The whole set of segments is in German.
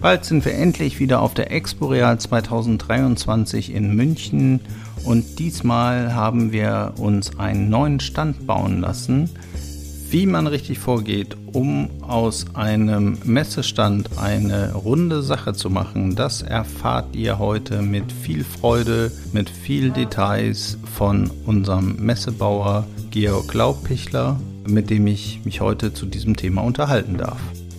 Bald sind wir endlich wieder auf der Expo Real 2023 in München und diesmal haben wir uns einen neuen Stand bauen lassen. Wie man richtig vorgeht, um aus einem Messestand eine runde Sache zu machen, das erfahrt ihr heute mit viel Freude, mit viel Details von unserem Messebauer Georg Laubpichler, mit dem ich mich heute zu diesem Thema unterhalten darf.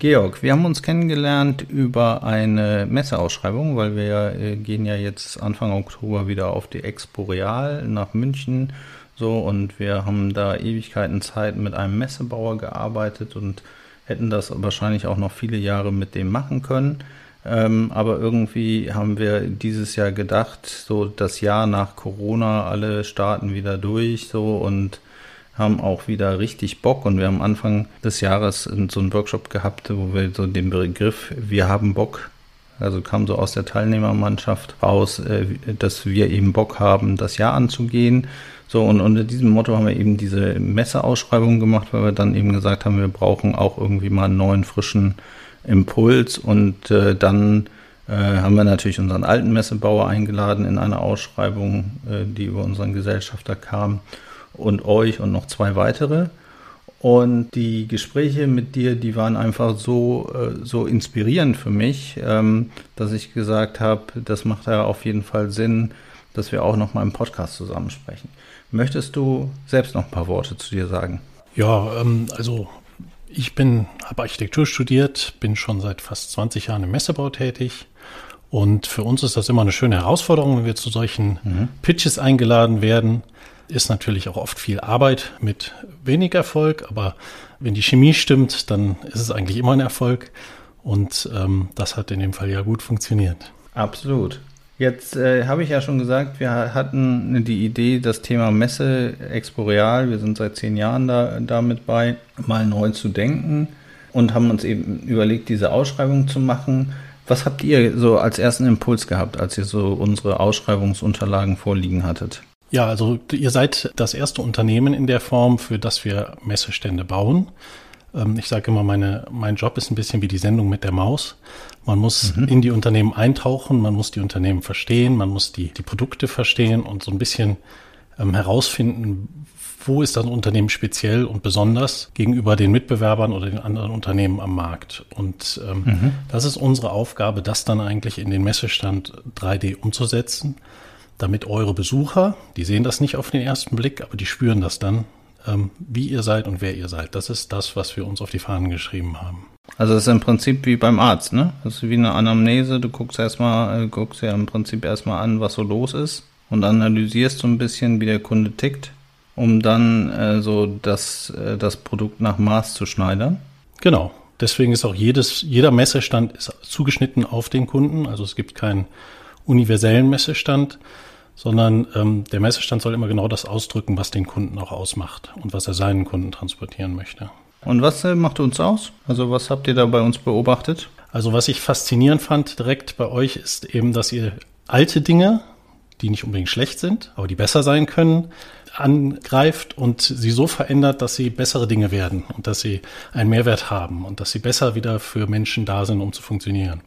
Georg, wir haben uns kennengelernt über eine Messeausschreibung, weil wir äh, gehen ja jetzt Anfang Oktober wieder auf die Expo Real nach München. So, und wir haben da Ewigkeiten Zeit mit einem Messebauer gearbeitet und hätten das wahrscheinlich auch noch viele Jahre mit dem machen können. Ähm, aber irgendwie haben wir dieses Jahr gedacht, so das Jahr nach Corona, alle starten wieder durch, so und haben auch wieder richtig Bock. Und wir haben Anfang des Jahres so einen Workshop gehabt, wo wir so den Begriff Wir haben Bock, also kam so aus der Teilnehmermannschaft raus, äh, dass wir eben Bock haben, das Jahr anzugehen. So, und unter diesem Motto haben wir eben diese Messeausschreibung gemacht, weil wir dann eben gesagt haben, wir brauchen auch irgendwie mal einen neuen, frischen Impuls. Und äh, dann äh, haben wir natürlich unseren alten Messebauer eingeladen in eine Ausschreibung, die über unseren Gesellschafter kam und euch und noch zwei weitere. Und die Gespräche mit dir, die waren einfach so, äh, so inspirierend für mich, ähm, dass ich gesagt habe, das macht ja auf jeden Fall Sinn, dass wir auch noch mal im Podcast zusammen sprechen. Möchtest du selbst noch ein paar Worte zu dir sagen? Ja, ähm, also ich bin, habe Architektur studiert, bin schon seit fast 20 Jahren im Messebau tätig. Und für uns ist das immer eine schöne Herausforderung, wenn wir zu solchen mhm. Pitches eingeladen werden ist natürlich auch oft viel Arbeit mit wenig Erfolg, aber wenn die Chemie stimmt, dann ist es eigentlich immer ein Erfolg. Und ähm, das hat in dem Fall ja gut funktioniert. Absolut. Jetzt äh, habe ich ja schon gesagt, wir hatten die Idee, das Thema Messe Exporeal, wir sind seit zehn Jahren da, damit bei, mal neu zu denken und haben uns eben überlegt, diese Ausschreibung zu machen. Was habt ihr so als ersten Impuls gehabt, als ihr so unsere Ausschreibungsunterlagen vorliegen hattet? Ja, also ihr seid das erste Unternehmen in der Form, für das wir Messestände bauen. Ähm, ich sage immer, meine, mein Job ist ein bisschen wie die Sendung mit der Maus. Man muss mhm. in die Unternehmen eintauchen, man muss die Unternehmen verstehen, man muss die, die Produkte verstehen und so ein bisschen ähm, herausfinden, wo ist das Unternehmen speziell und besonders gegenüber den Mitbewerbern oder den anderen Unternehmen am Markt. Und ähm, mhm. das ist unsere Aufgabe, das dann eigentlich in den Messestand 3D umzusetzen damit eure Besucher, die sehen das nicht auf den ersten Blick, aber die spüren das dann, ähm, wie ihr seid und wer ihr seid. Das ist das, was wir uns auf die Fahnen geschrieben haben. Also das ist im Prinzip wie beim Arzt, ne? Das ist wie eine Anamnese. Du guckst erstmal, äh, guckst ja im Prinzip erstmal an, was so los ist und analysierst so ein bisschen, wie der Kunde tickt, um dann äh, so das, äh, das Produkt nach Maß zu schneidern. Genau. Deswegen ist auch jedes, jeder Messestand ist zugeschnitten auf den Kunden. Also es gibt keinen universellen Messestand, sondern ähm, der Messestand soll immer genau das ausdrücken, was den Kunden auch ausmacht und was er seinen Kunden transportieren möchte. Und was äh, macht uns aus? Also was habt ihr da bei uns beobachtet? Also was ich faszinierend fand direkt bei euch ist eben, dass ihr alte Dinge, die nicht unbedingt schlecht sind, aber die besser sein können, angreift und sie so verändert, dass sie bessere Dinge werden und dass sie einen Mehrwert haben und dass sie besser wieder für Menschen da sind, um zu funktionieren.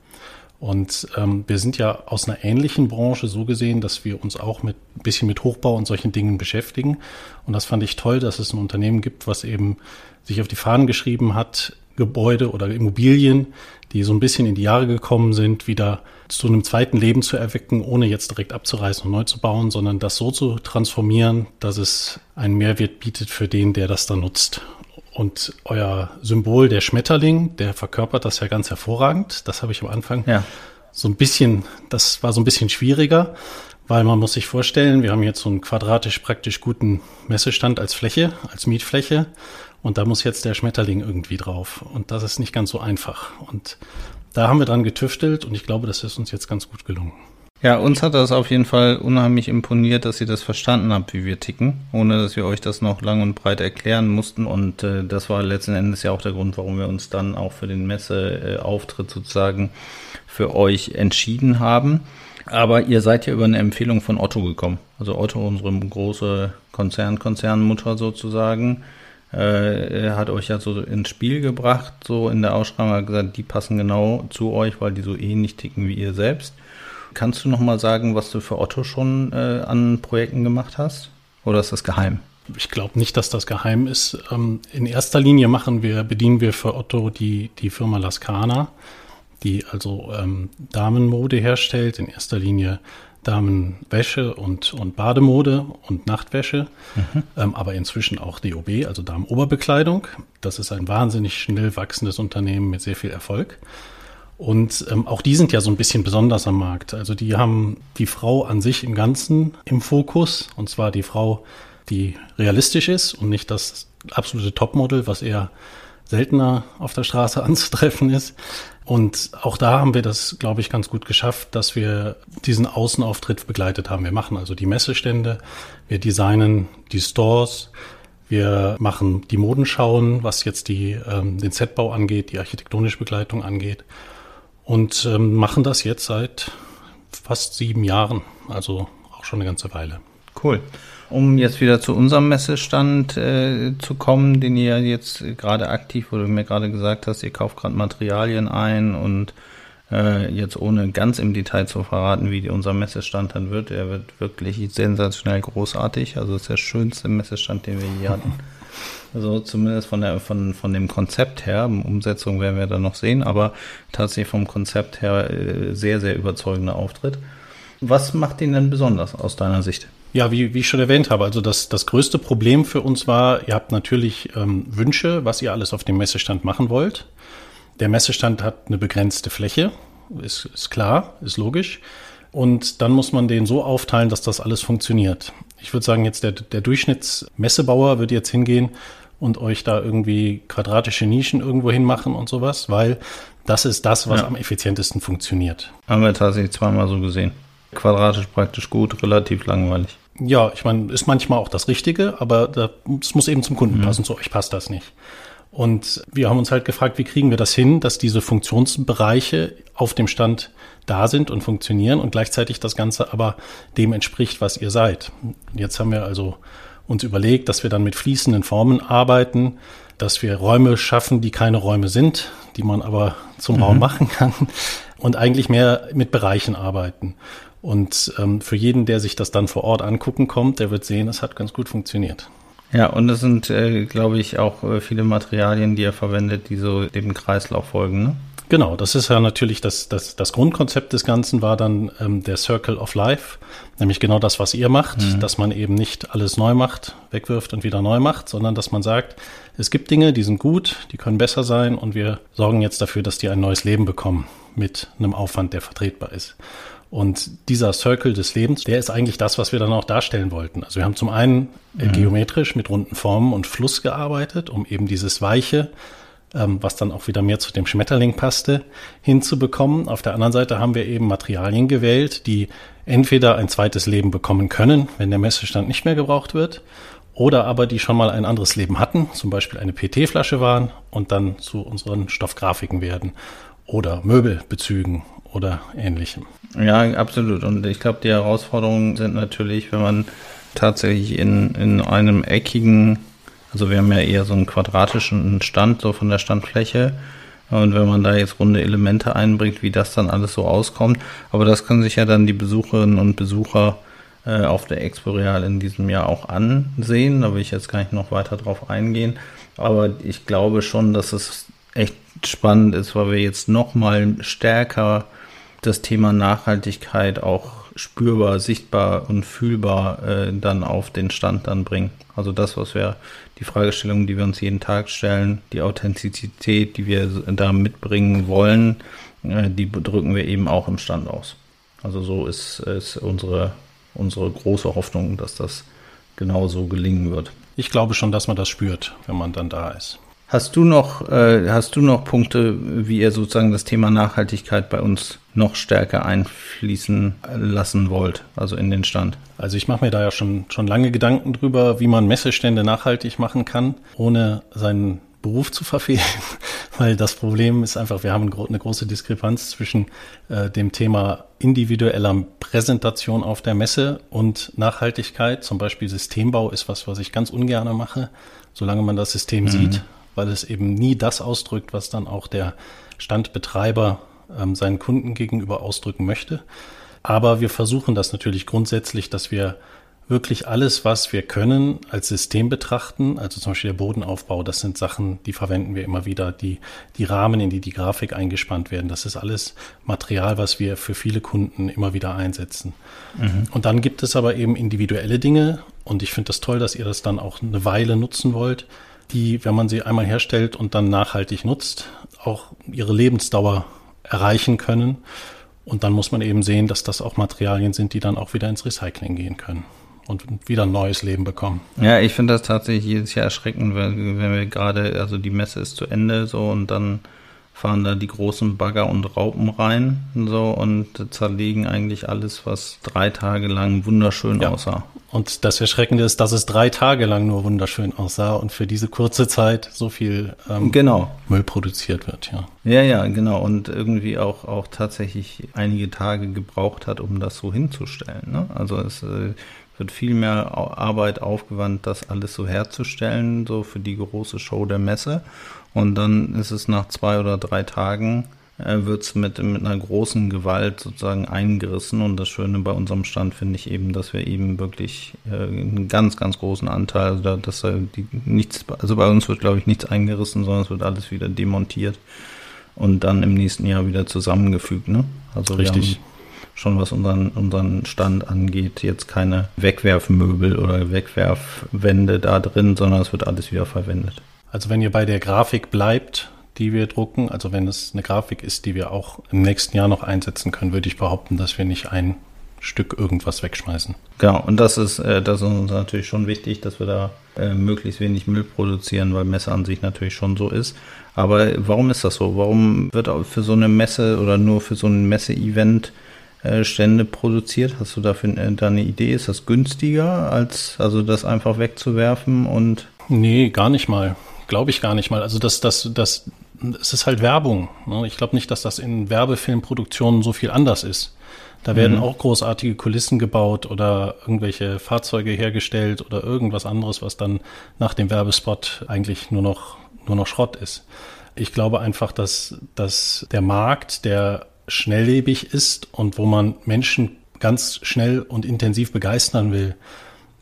Und ähm, wir sind ja aus einer ähnlichen Branche so gesehen, dass wir uns auch mit ein bisschen mit Hochbau und solchen Dingen beschäftigen. Und das fand ich toll, dass es ein Unternehmen gibt, was eben sich auf die Fahnen geschrieben hat, Gebäude oder Immobilien, die so ein bisschen in die Jahre gekommen sind, wieder zu einem zweiten Leben zu erwecken, ohne jetzt direkt abzureißen und neu zu bauen, sondern das so zu transformieren, dass es einen Mehrwert bietet für den, der das dann nutzt. Und euer Symbol, der Schmetterling, der verkörpert das ja ganz hervorragend. Das habe ich am Anfang ja. so ein bisschen, das war so ein bisschen schwieriger, weil man muss sich vorstellen, wir haben jetzt so einen quadratisch praktisch guten Messestand als Fläche, als Mietfläche. Und da muss jetzt der Schmetterling irgendwie drauf. Und das ist nicht ganz so einfach. Und da haben wir dran getüftelt und ich glaube, das ist uns jetzt ganz gut gelungen. Ja, uns hat das auf jeden Fall unheimlich imponiert, dass ihr das verstanden habt, wie wir ticken, ohne dass wir euch das noch lang und breit erklären mussten. Und äh, das war letzten Endes ja auch der Grund, warum wir uns dann auch für den Messeauftritt sozusagen für euch entschieden haben. Aber ihr seid ja über eine Empfehlung von Otto gekommen. Also Otto, unsere große Konzern, Konzernmutter sozusagen, äh, hat euch ja so ins Spiel gebracht, so in der Ausschreibung, hat gesagt, die passen genau zu euch, weil die so ähnlich ticken wie ihr selbst. Kannst du noch mal sagen, was du für Otto schon äh, an Projekten gemacht hast? Oder ist das geheim? Ich glaube nicht, dass das geheim ist. Ähm, in erster Linie machen wir, bedienen wir für Otto die, die Firma Lascana, die also ähm, Damenmode herstellt, in erster Linie Damenwäsche und, und Bademode und Nachtwäsche, mhm. ähm, aber inzwischen auch DOB, also Damenoberbekleidung. Das ist ein wahnsinnig schnell wachsendes Unternehmen mit sehr viel Erfolg. Und ähm, auch die sind ja so ein bisschen besonders am Markt. Also die haben die Frau an sich im Ganzen im Fokus. Und zwar die Frau, die realistisch ist und nicht das absolute Topmodel, was eher seltener auf der Straße anzutreffen ist. Und auch da haben wir das, glaube ich, ganz gut geschafft, dass wir diesen Außenauftritt begleitet haben. Wir machen also die Messestände, wir designen die Stores, wir machen die Modenschauen, was jetzt die, ähm, den Setbau angeht, die architektonische Begleitung angeht und ähm, machen das jetzt seit fast sieben Jahren, also auch schon eine ganze Weile. Cool. Um jetzt wieder zu unserem Messestand äh, zu kommen, den ihr jetzt gerade aktiv, wo du mir gerade gesagt hast, ihr kauft gerade Materialien ein und äh, jetzt ohne ganz im Detail zu verraten, wie unser Messestand dann wird, er wird wirklich sensationell großartig. Also ist der schönste Messestand, den wir je hatten. Also zumindest von der von von dem Konzept her, Umsetzung werden wir dann noch sehen, aber tatsächlich vom Konzept her äh, sehr sehr überzeugender Auftritt. Was macht ihn denn besonders aus deiner Sicht? Ja, wie, wie ich schon erwähnt habe, also das, das größte Problem für uns war, ihr habt natürlich ähm, Wünsche, was ihr alles auf dem Messestand machen wollt. Der Messestand hat eine begrenzte Fläche, ist, ist klar, ist logisch. Und dann muss man den so aufteilen, dass das alles funktioniert. Ich würde sagen, jetzt der, der Durchschnittsmessebauer wird jetzt hingehen und euch da irgendwie quadratische Nischen irgendwo hinmachen und sowas, weil das ist das, was ja. am effizientesten funktioniert. Haben wir tatsächlich zweimal so gesehen. Quadratisch praktisch gut, relativ langweilig. Ja, ich meine, ist manchmal auch das Richtige, aber es muss eben zum Kunden mhm. passen. Zu euch passt das nicht. Und wir haben uns halt gefragt, wie kriegen wir das hin, dass diese Funktionsbereiche auf dem Stand da sind und funktionieren und gleichzeitig das Ganze aber dem entspricht, was ihr seid. Jetzt haben wir also uns überlegt, dass wir dann mit fließenden Formen arbeiten, dass wir Räume schaffen, die keine Räume sind, die man aber zum mhm. Raum machen kann und eigentlich mehr mit Bereichen arbeiten. Und ähm, für jeden, der sich das dann vor Ort angucken kommt, der wird sehen, es hat ganz gut funktioniert. Ja, und es sind, äh, glaube ich, auch äh, viele Materialien, die er verwendet, die so dem Kreislauf folgen. Ne? Genau, das ist ja natürlich das, das, das Grundkonzept des Ganzen war dann ähm, der Circle of Life, nämlich genau das, was ihr macht, mhm. dass man eben nicht alles neu macht, wegwirft und wieder neu macht, sondern dass man sagt, es gibt Dinge, die sind gut, die können besser sein und wir sorgen jetzt dafür, dass die ein neues Leben bekommen mit einem Aufwand, der vertretbar ist. Und dieser Circle des Lebens, der ist eigentlich das, was wir dann auch darstellen wollten. Also wir haben zum einen mhm. geometrisch mit runden Formen und Fluss gearbeitet, um eben dieses Weiche, ähm, was dann auch wieder mehr zu dem Schmetterling passte, hinzubekommen. Auf der anderen Seite haben wir eben Materialien gewählt, die entweder ein zweites Leben bekommen können, wenn der Messestand nicht mehr gebraucht wird, oder aber die schon mal ein anderes Leben hatten, zum Beispiel eine PT-Flasche waren und dann zu unseren Stoffgrafiken werden oder Möbelbezügen oder ähnlichem. Ja, absolut. Und ich glaube, die Herausforderungen sind natürlich, wenn man tatsächlich in, in einem eckigen, also wir haben ja eher so einen quadratischen Stand, so von der Standfläche. Und wenn man da jetzt runde Elemente einbringt, wie das dann alles so auskommt. Aber das können sich ja dann die Besucherinnen und Besucher äh, auf der Expo Real in diesem Jahr auch ansehen. Da will ich jetzt gar nicht noch weiter drauf eingehen. Aber ich glaube schon, dass es echt spannend ist, weil wir jetzt noch mal stärker das Thema Nachhaltigkeit auch spürbar, sichtbar und fühlbar äh, dann auf den Stand dann bringen. Also das, was wir, die Fragestellungen, die wir uns jeden Tag stellen, die Authentizität, die wir da mitbringen wollen, äh, die drücken wir eben auch im Stand aus. Also so ist, ist unsere, unsere große Hoffnung, dass das genauso gelingen wird. Ich glaube schon, dass man das spürt, wenn man dann da ist. Hast du noch, äh, hast du noch Punkte, wie ihr sozusagen das Thema Nachhaltigkeit bei uns noch stärker einfließen lassen wollt, also in den Stand? Also ich mache mir da ja schon, schon lange Gedanken drüber, wie man Messestände nachhaltig machen kann, ohne seinen Beruf zu verfehlen, weil das Problem ist einfach, wir haben eine große Diskrepanz zwischen äh, dem Thema individueller Präsentation auf der Messe und Nachhaltigkeit. Zum Beispiel Systembau ist was, was ich ganz ungern mache, solange man das System mhm. sieht, weil es eben nie das ausdrückt, was dann auch der Standbetreiber ähm, seinen Kunden gegenüber ausdrücken möchte. Aber wir versuchen das natürlich grundsätzlich, dass wir wirklich alles, was wir können, als System betrachten. Also zum Beispiel der Bodenaufbau, das sind Sachen, die verwenden wir immer wieder. Die, die Rahmen, in die die Grafik eingespannt werden, das ist alles Material, was wir für viele Kunden immer wieder einsetzen. Mhm. Und dann gibt es aber eben individuelle Dinge. Und ich finde das toll, dass ihr das dann auch eine Weile nutzen wollt, die, wenn man sie einmal herstellt und dann nachhaltig nutzt, auch ihre Lebensdauer erreichen können. Und dann muss man eben sehen, dass das auch Materialien sind, die dann auch wieder ins Recycling gehen können und wieder ein neues Leben bekommen. Ja, ich finde das tatsächlich jedes Jahr erschreckend, wenn, wenn wir gerade, also die Messe ist zu Ende so und dann fahren da die großen Bagger und Raupen rein so und zerlegen eigentlich alles, was drei Tage lang wunderschön ja. aussah. Und das Erschreckende ist, dass es drei Tage lang nur wunderschön aussah und für diese kurze Zeit so viel ähm, genau. Müll produziert wird, ja. Ja, ja, genau. Und irgendwie auch, auch tatsächlich einige Tage gebraucht hat, um das so hinzustellen. Ne? Also es äh, wird viel mehr Arbeit aufgewandt, das alles so herzustellen, so für die große Show der Messe. Und dann ist es nach zwei oder drei Tagen, äh, wird es mit, mit einer großen Gewalt sozusagen eingerissen. Und das Schöne bei unserem Stand finde ich eben, dass wir eben wirklich äh, einen ganz, ganz großen Anteil, also dass äh, die, nichts, also bei uns wird, glaube ich, nichts eingerissen, sondern es wird alles wieder demontiert und dann im nächsten Jahr wieder zusammengefügt. Ne? Also Richtig schon was unseren, unseren Stand angeht, jetzt keine Wegwerfmöbel oder Wegwerfwände da drin, sondern es wird alles wieder verwendet. Also wenn ihr bei der Grafik bleibt, die wir drucken, also wenn es eine Grafik ist, die wir auch im nächsten Jahr noch einsetzen können, würde ich behaupten, dass wir nicht ein Stück irgendwas wegschmeißen. Genau, und das ist, äh, das ist uns natürlich schon wichtig, dass wir da äh, möglichst wenig Müll produzieren, weil Messe an sich natürlich schon so ist. Aber warum ist das so? Warum wird für so eine Messe oder nur für so ein Messe-Event äh, Stände produziert? Hast du dafür da eine Idee? Ist das günstiger, als also das einfach wegzuwerfen und? Nee, gar nicht mal. Glaube ich gar nicht mal. Also das, das, das, es ist halt Werbung. Ne? Ich glaube nicht, dass das in Werbefilmproduktionen so viel anders ist. Da werden mhm. auch großartige Kulissen gebaut oder irgendwelche Fahrzeuge hergestellt oder irgendwas anderes, was dann nach dem Werbespot eigentlich nur noch, nur noch Schrott ist. Ich glaube einfach, dass, dass der Markt, der schnelllebig ist und wo man Menschen ganz schnell und intensiv begeistern will,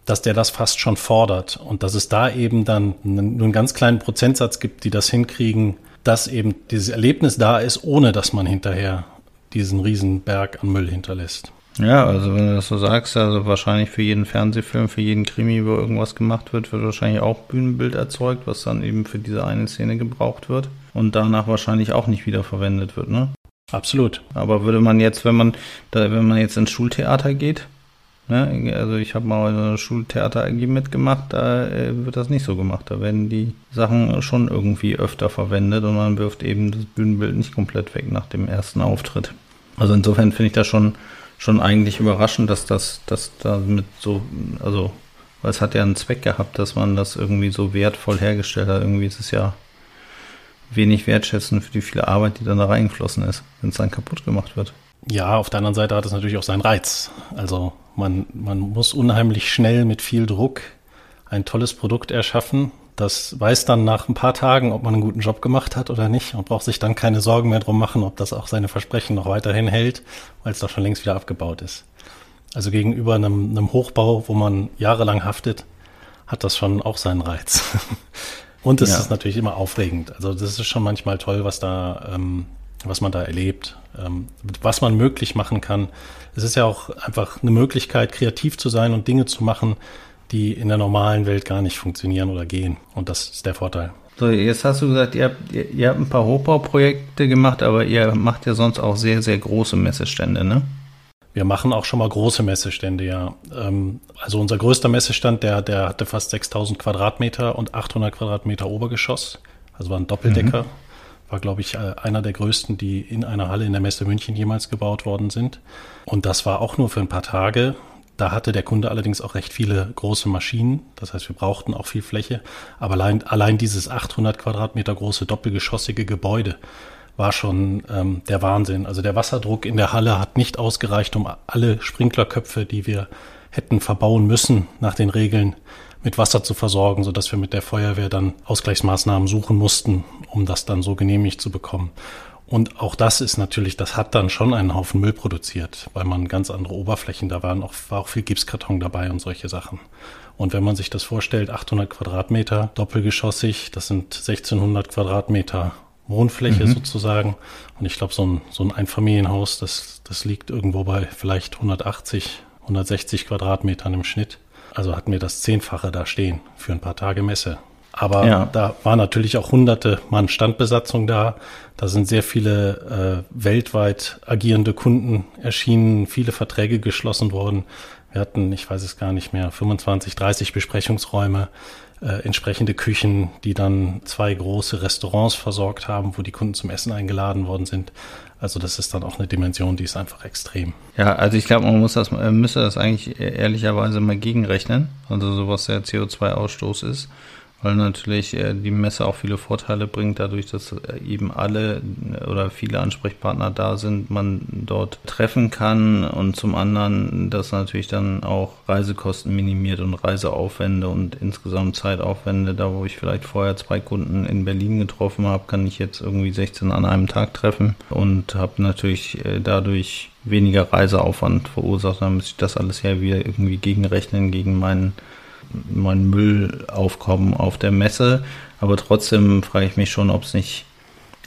dass der das fast schon fordert und dass es da eben dann nur einen ganz kleinen Prozentsatz gibt, die das hinkriegen, dass eben dieses Erlebnis da ist, ohne dass man hinterher diesen riesen Berg an Müll hinterlässt. Ja, also wenn du das so sagst, also wahrscheinlich für jeden Fernsehfilm, für jeden Krimi, wo irgendwas gemacht wird, wird wahrscheinlich auch Bühnenbild erzeugt, was dann eben für diese eine Szene gebraucht wird und danach wahrscheinlich auch nicht wieder verwendet wird, ne? Absolut. Aber würde man jetzt, wenn man, da, wenn man jetzt ins Schultheater geht, ne, also ich habe mal eine Schultheater AG mitgemacht, da äh, wird das nicht so gemacht. Da werden die Sachen schon irgendwie öfter verwendet und man wirft eben das Bühnenbild nicht komplett weg nach dem ersten Auftritt. Also insofern finde ich das schon, schon eigentlich überraschend, dass das, dass damit so, also, weil es hat ja einen Zweck gehabt, dass man das irgendwie so wertvoll hergestellt hat. Irgendwie ist es ja wenig wertschätzen für die viele Arbeit, die dann da reingeflossen ist, wenn es dann kaputt gemacht wird. Ja, auf der anderen Seite hat es natürlich auch seinen Reiz. Also man, man muss unheimlich schnell mit viel Druck ein tolles Produkt erschaffen. Das weiß dann nach ein paar Tagen, ob man einen guten Job gemacht hat oder nicht und braucht sich dann keine Sorgen mehr drum machen, ob das auch seine Versprechen noch weiterhin hält, weil es doch schon längst wieder abgebaut ist. Also gegenüber einem, einem Hochbau, wo man jahrelang haftet, hat das schon auch seinen Reiz. Und es ja. ist natürlich immer aufregend. Also das ist schon manchmal toll, was da, ähm, was man da erlebt, ähm, was man möglich machen kann. Es ist ja auch einfach eine Möglichkeit, kreativ zu sein und Dinge zu machen, die in der normalen Welt gar nicht funktionieren oder gehen. Und das ist der Vorteil. So, jetzt hast du gesagt, ihr habt, ihr, ihr habt ein paar Hochbauprojekte gemacht, aber ihr macht ja sonst auch sehr, sehr große Messestände, ne? Wir machen auch schon mal große Messestände, ja. Ähm, also unser größter Messestand, der, der hatte fast 6000 Quadratmeter und 800 Quadratmeter Obergeschoss. Also war ein Doppeldecker. Mhm. War, glaube ich, äh, einer der größten, die in einer Halle in der Messe München jemals gebaut worden sind. Und das war auch nur für ein paar Tage. Da hatte der Kunde allerdings auch recht viele große Maschinen. Das heißt, wir brauchten auch viel Fläche. Aber allein, allein dieses 800 Quadratmeter große doppelgeschossige Gebäude war schon ähm, der Wahnsinn. Also der Wasserdruck in der Halle hat nicht ausgereicht, um alle Sprinklerköpfe, die wir hätten verbauen müssen nach den Regeln, mit Wasser zu versorgen, sodass wir mit der Feuerwehr dann Ausgleichsmaßnahmen suchen mussten, um das dann so genehmigt zu bekommen. Und auch das ist natürlich, das hat dann schon einen Haufen Müll produziert, weil man ganz andere Oberflächen, da waren auch, war auch viel Gipskarton dabei und solche Sachen. Und wenn man sich das vorstellt, 800 Quadratmeter, doppelgeschossig, das sind 1600 Quadratmeter Wohnfläche mhm. sozusagen. Und ich glaube, so ein, so ein Einfamilienhaus, das, das liegt irgendwo bei vielleicht 180, 160 Quadratmetern im Schnitt. Also hatten wir das Zehnfache da stehen für ein paar Tage Messe. Aber ja. da war natürlich auch hunderte Mann Standbesatzung da. Da sind sehr viele äh, weltweit agierende Kunden erschienen, viele Verträge geschlossen worden. Wir hatten, ich weiß es gar nicht mehr, 25, 30 Besprechungsräume äh, entsprechende Küchen, die dann zwei große Restaurants versorgt haben, wo die Kunden zum Essen eingeladen worden sind. Also das ist dann auch eine Dimension, die ist einfach extrem. Ja, also ich glaube, man muss das, müsste das eigentlich ehrlicherweise mal gegenrechnen, also so was der CO2-Ausstoß ist weil natürlich äh, die Messe auch viele Vorteile bringt, dadurch, dass äh, eben alle äh, oder viele Ansprechpartner da sind, man dort treffen kann und zum anderen, dass natürlich dann auch Reisekosten minimiert und Reiseaufwände und insgesamt Zeitaufwände. Da, wo ich vielleicht vorher zwei Kunden in Berlin getroffen habe, kann ich jetzt irgendwie 16 an einem Tag treffen und habe natürlich dadurch weniger Reiseaufwand verursacht. Dann muss ich das alles ja wieder irgendwie gegenrechnen gegen meinen mein Müllaufkommen auf der Messe. Aber trotzdem frage ich mich schon, ob es nicht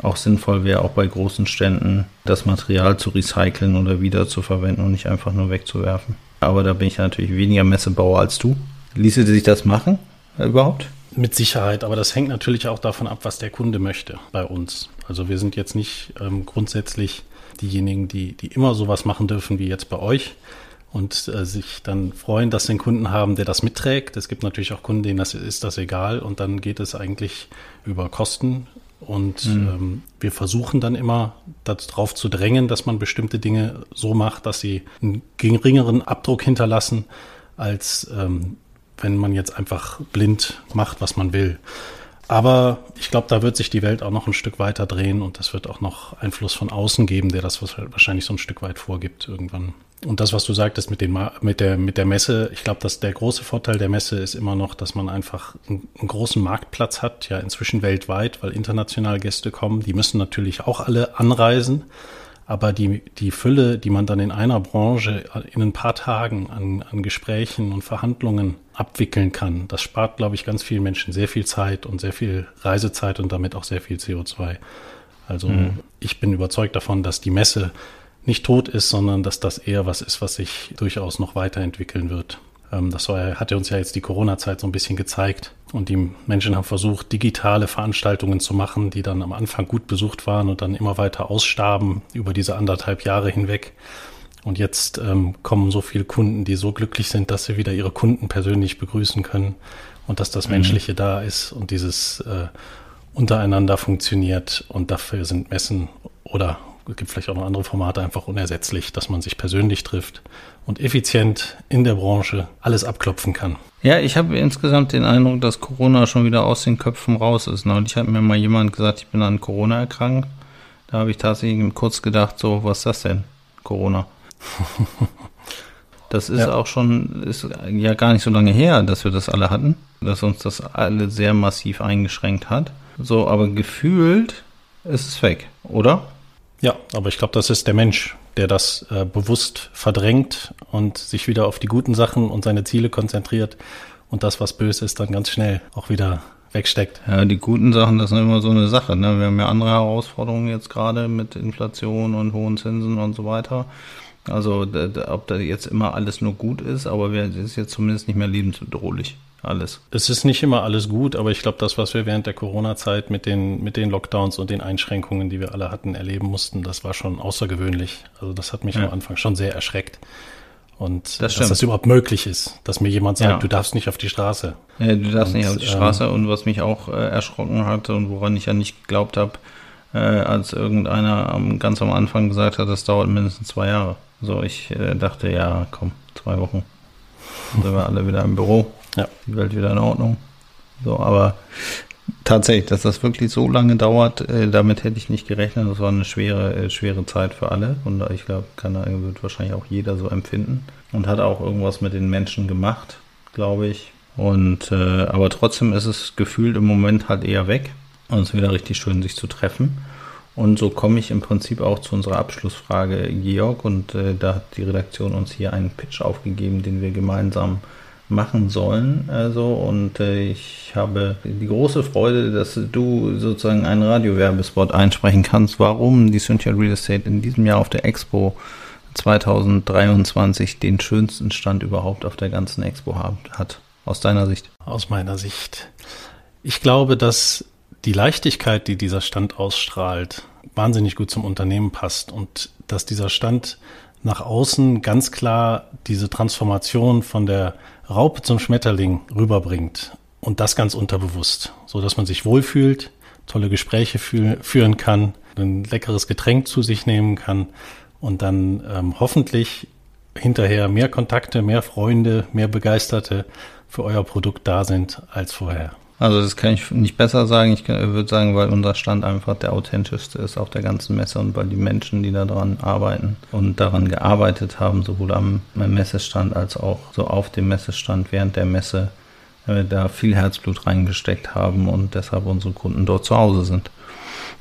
auch sinnvoll wäre, auch bei großen Ständen das Material zu recyceln oder wieder zu verwenden und nicht einfach nur wegzuwerfen. Aber da bin ich natürlich weniger Messebauer als du. Ließe sich das machen überhaupt? Mit Sicherheit, aber das hängt natürlich auch davon ab, was der Kunde möchte bei uns. Also wir sind jetzt nicht ähm, grundsätzlich diejenigen, die, die immer sowas machen dürfen wie jetzt bei euch und äh, sich dann freuen, dass sie einen Kunden haben, der das mitträgt. Es gibt natürlich auch Kunden, denen das ist das egal und dann geht es eigentlich über Kosten und mhm. ähm, wir versuchen dann immer darauf zu drängen, dass man bestimmte Dinge so macht, dass sie einen geringeren Abdruck hinterlassen, als ähm, wenn man jetzt einfach blind macht, was man will. Aber ich glaube, da wird sich die Welt auch noch ein Stück weiter drehen und das wird auch noch Einfluss von außen geben, der das wahrscheinlich so ein Stück weit vorgibt irgendwann. Und das, was du sagtest mit, den, mit, der, mit der Messe, ich glaube, dass der große Vorteil der Messe ist immer noch, dass man einfach einen, einen, großen Marktplatz hat, ja inzwischen weltweit, weil international Gäste kommen. Die müssen natürlich auch alle anreisen, aber die, die Fülle, die man dann in einer Branche in ein paar Tagen an, an Gesprächen und Verhandlungen abwickeln kann, das spart, glaube ich, ganz vielen Menschen sehr viel Zeit und sehr viel Reisezeit und damit auch sehr viel CO2. Also mhm. ich bin überzeugt davon, dass die Messe nicht tot ist, sondern dass das eher was ist, was sich durchaus noch weiterentwickeln wird. Ähm, das war, hat ja uns ja jetzt die Corona-Zeit so ein bisschen gezeigt. Und die Menschen haben versucht, digitale Veranstaltungen zu machen, die dann am Anfang gut besucht waren und dann immer weiter ausstarben über diese anderthalb Jahre hinweg. Und jetzt ähm, kommen so viele Kunden, die so glücklich sind, dass sie wieder ihre Kunden persönlich begrüßen können und dass das mhm. Menschliche da ist und dieses äh, untereinander funktioniert. Und dafür sind Messen oder es gibt vielleicht auch noch andere Formate, einfach unersetzlich, dass man sich persönlich trifft und effizient in der Branche alles abklopfen kann. Ja, ich habe insgesamt den Eindruck, dass Corona schon wieder aus den Köpfen raus ist. Neulich hat mir mal jemand gesagt, ich bin an Corona erkrankt. Da habe ich tatsächlich kurz gedacht, so, was ist das denn? Corona. Das ist ja. auch schon, ist ja gar nicht so lange her, dass wir das alle hatten, dass uns das alle sehr massiv eingeschränkt hat. So, aber gefühlt ist es weg, oder? Ja, aber ich glaube, das ist der Mensch, der das äh, bewusst verdrängt und sich wieder auf die guten Sachen und seine Ziele konzentriert und das, was böse ist, dann ganz schnell auch wieder wegsteckt. Ja, die guten Sachen, das ist immer so eine Sache. Ne? Wir haben ja andere Herausforderungen jetzt gerade mit Inflation und hohen Zinsen und so weiter. Also ob da jetzt immer alles nur gut ist, aber es ist jetzt zumindest nicht mehr lebensbedrohlich alles. Es ist nicht immer alles gut, aber ich glaube, das, was wir während der Corona-Zeit mit den, mit den Lockdowns und den Einschränkungen, die wir alle hatten, erleben mussten, das war schon außergewöhnlich. Also das hat mich ja. am Anfang schon sehr erschreckt. Und Das dass das überhaupt möglich ist, dass mir jemand sagt, Ja. du darfst nicht auf die Straße. Äh, du darfst Und, nicht auf die ähm, Straße und was mich auch äh, erschrocken hatte und woran ich ja nicht geglaubt habe, äh, als irgendeiner am, ganz am Anfang gesagt hat, das dauert mindestens zwei Jahre. So, ich äh, dachte, ja, komm, zwei Wochen. Dann sind wir alle wieder im Büro, Ja. die Welt wieder in Ordnung. So, aber tatsächlich, dass das wirklich so lange dauert, äh, damit hätte ich nicht gerechnet. Das war eine schwere, äh, schwere Zeit für alle und ich glaube, kann wird wahrscheinlich auch jeder so empfinden und hat auch irgendwas mit den Menschen gemacht, glaube ich. Und äh, aber trotzdem ist es gefühlt im Moment halt eher weg und es ist wieder richtig schön, sich zu treffen. Und so komme ich im Prinzip auch zu unserer Abschlussfrage, Georg. Und äh, da hat die Redaktion uns hier einen Pitch aufgegeben, den wir gemeinsam machen sollen. Also, und äh, ich habe die große Freude, dass du sozusagen einen Radiowerbespot einsprechen kannst, warum die Cynthia Real Estate in diesem Jahr auf der Expo 2023 den schönsten Stand überhaupt auf der ganzen Expo hat, hat aus deiner Sicht. Aus meiner Sicht. Ich glaube, dass die Leichtigkeit, die dieser Stand ausstrahlt, wahnsinnig gut zum Unternehmen passt und dass dieser Stand nach außen ganz klar diese Transformation von der Raupe zum Schmetterling rüberbringt und das ganz unterbewusst, so dass man sich wohlfühlt, tolle Gespräche fü führen kann, ein leckeres Getränk zu sich nehmen kann und dann ähm, hoffentlich hinterher mehr Kontakte, mehr Freunde, mehr Begeisterte für euer Produkt da sind als vorher. Also das kann ich nicht besser sagen. Ich würde sagen, weil unser Stand einfach der authentischste ist auf der ganzen Messe und weil die Menschen, die daran arbeiten und daran gearbeitet haben, sowohl am Messestand als auch so auf dem Messestand während der Messe, äh, da viel Herzblut reingesteckt haben und deshalb unsere Kunden dort zu Hause sind.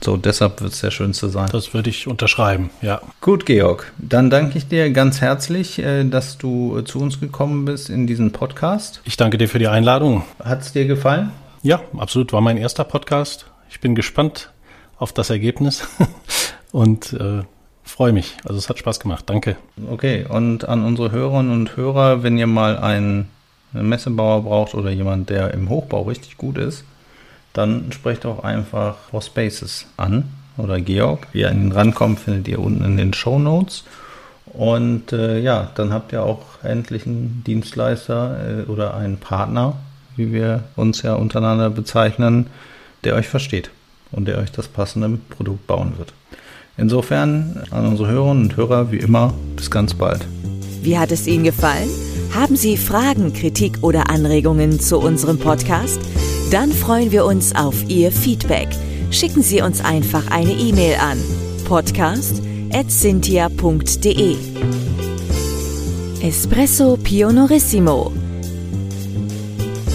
So, deshalb wird es der schönste sein. Das würde ich unterschreiben, ja. Gut, Georg. Dann danke ich dir ganz herzlich, äh, dass du äh, zu uns gekommen bist in diesen Podcast. Ich danke dir für die Einladung. Hat es dir gefallen? Ja, absolut, war mein erster Podcast. Ich bin gespannt auf das Ergebnis und äh, freue mich. Also es hat Spaß gemacht. Danke. Okay, und an unsere Hörerinnen und Hörer, wenn ihr mal einen Messebauer braucht oder jemand, der im Hochbau richtig gut ist, dann sprecht auch einfach For Spaces an oder Georg. Wie ihr an ihn rankommt, findet ihr unten in den Show Notes. Und äh, ja, dann habt ihr auch endlich einen Dienstleister äh, oder einen Partner, wie wir uns ja untereinander bezeichnen, der euch versteht und der euch das passende Produkt bauen wird. Insofern an unsere Hörerinnen und Hörer wie immer bis ganz bald. Wie hat es Ihnen gefallen? Haben Sie Fragen, Kritik oder Anregungen zu unserem Podcast? Dann freuen wir uns auf Ihr Feedback. Schicken Sie uns einfach eine E-Mail an podcast.cynthia.de Espresso Pionorissimo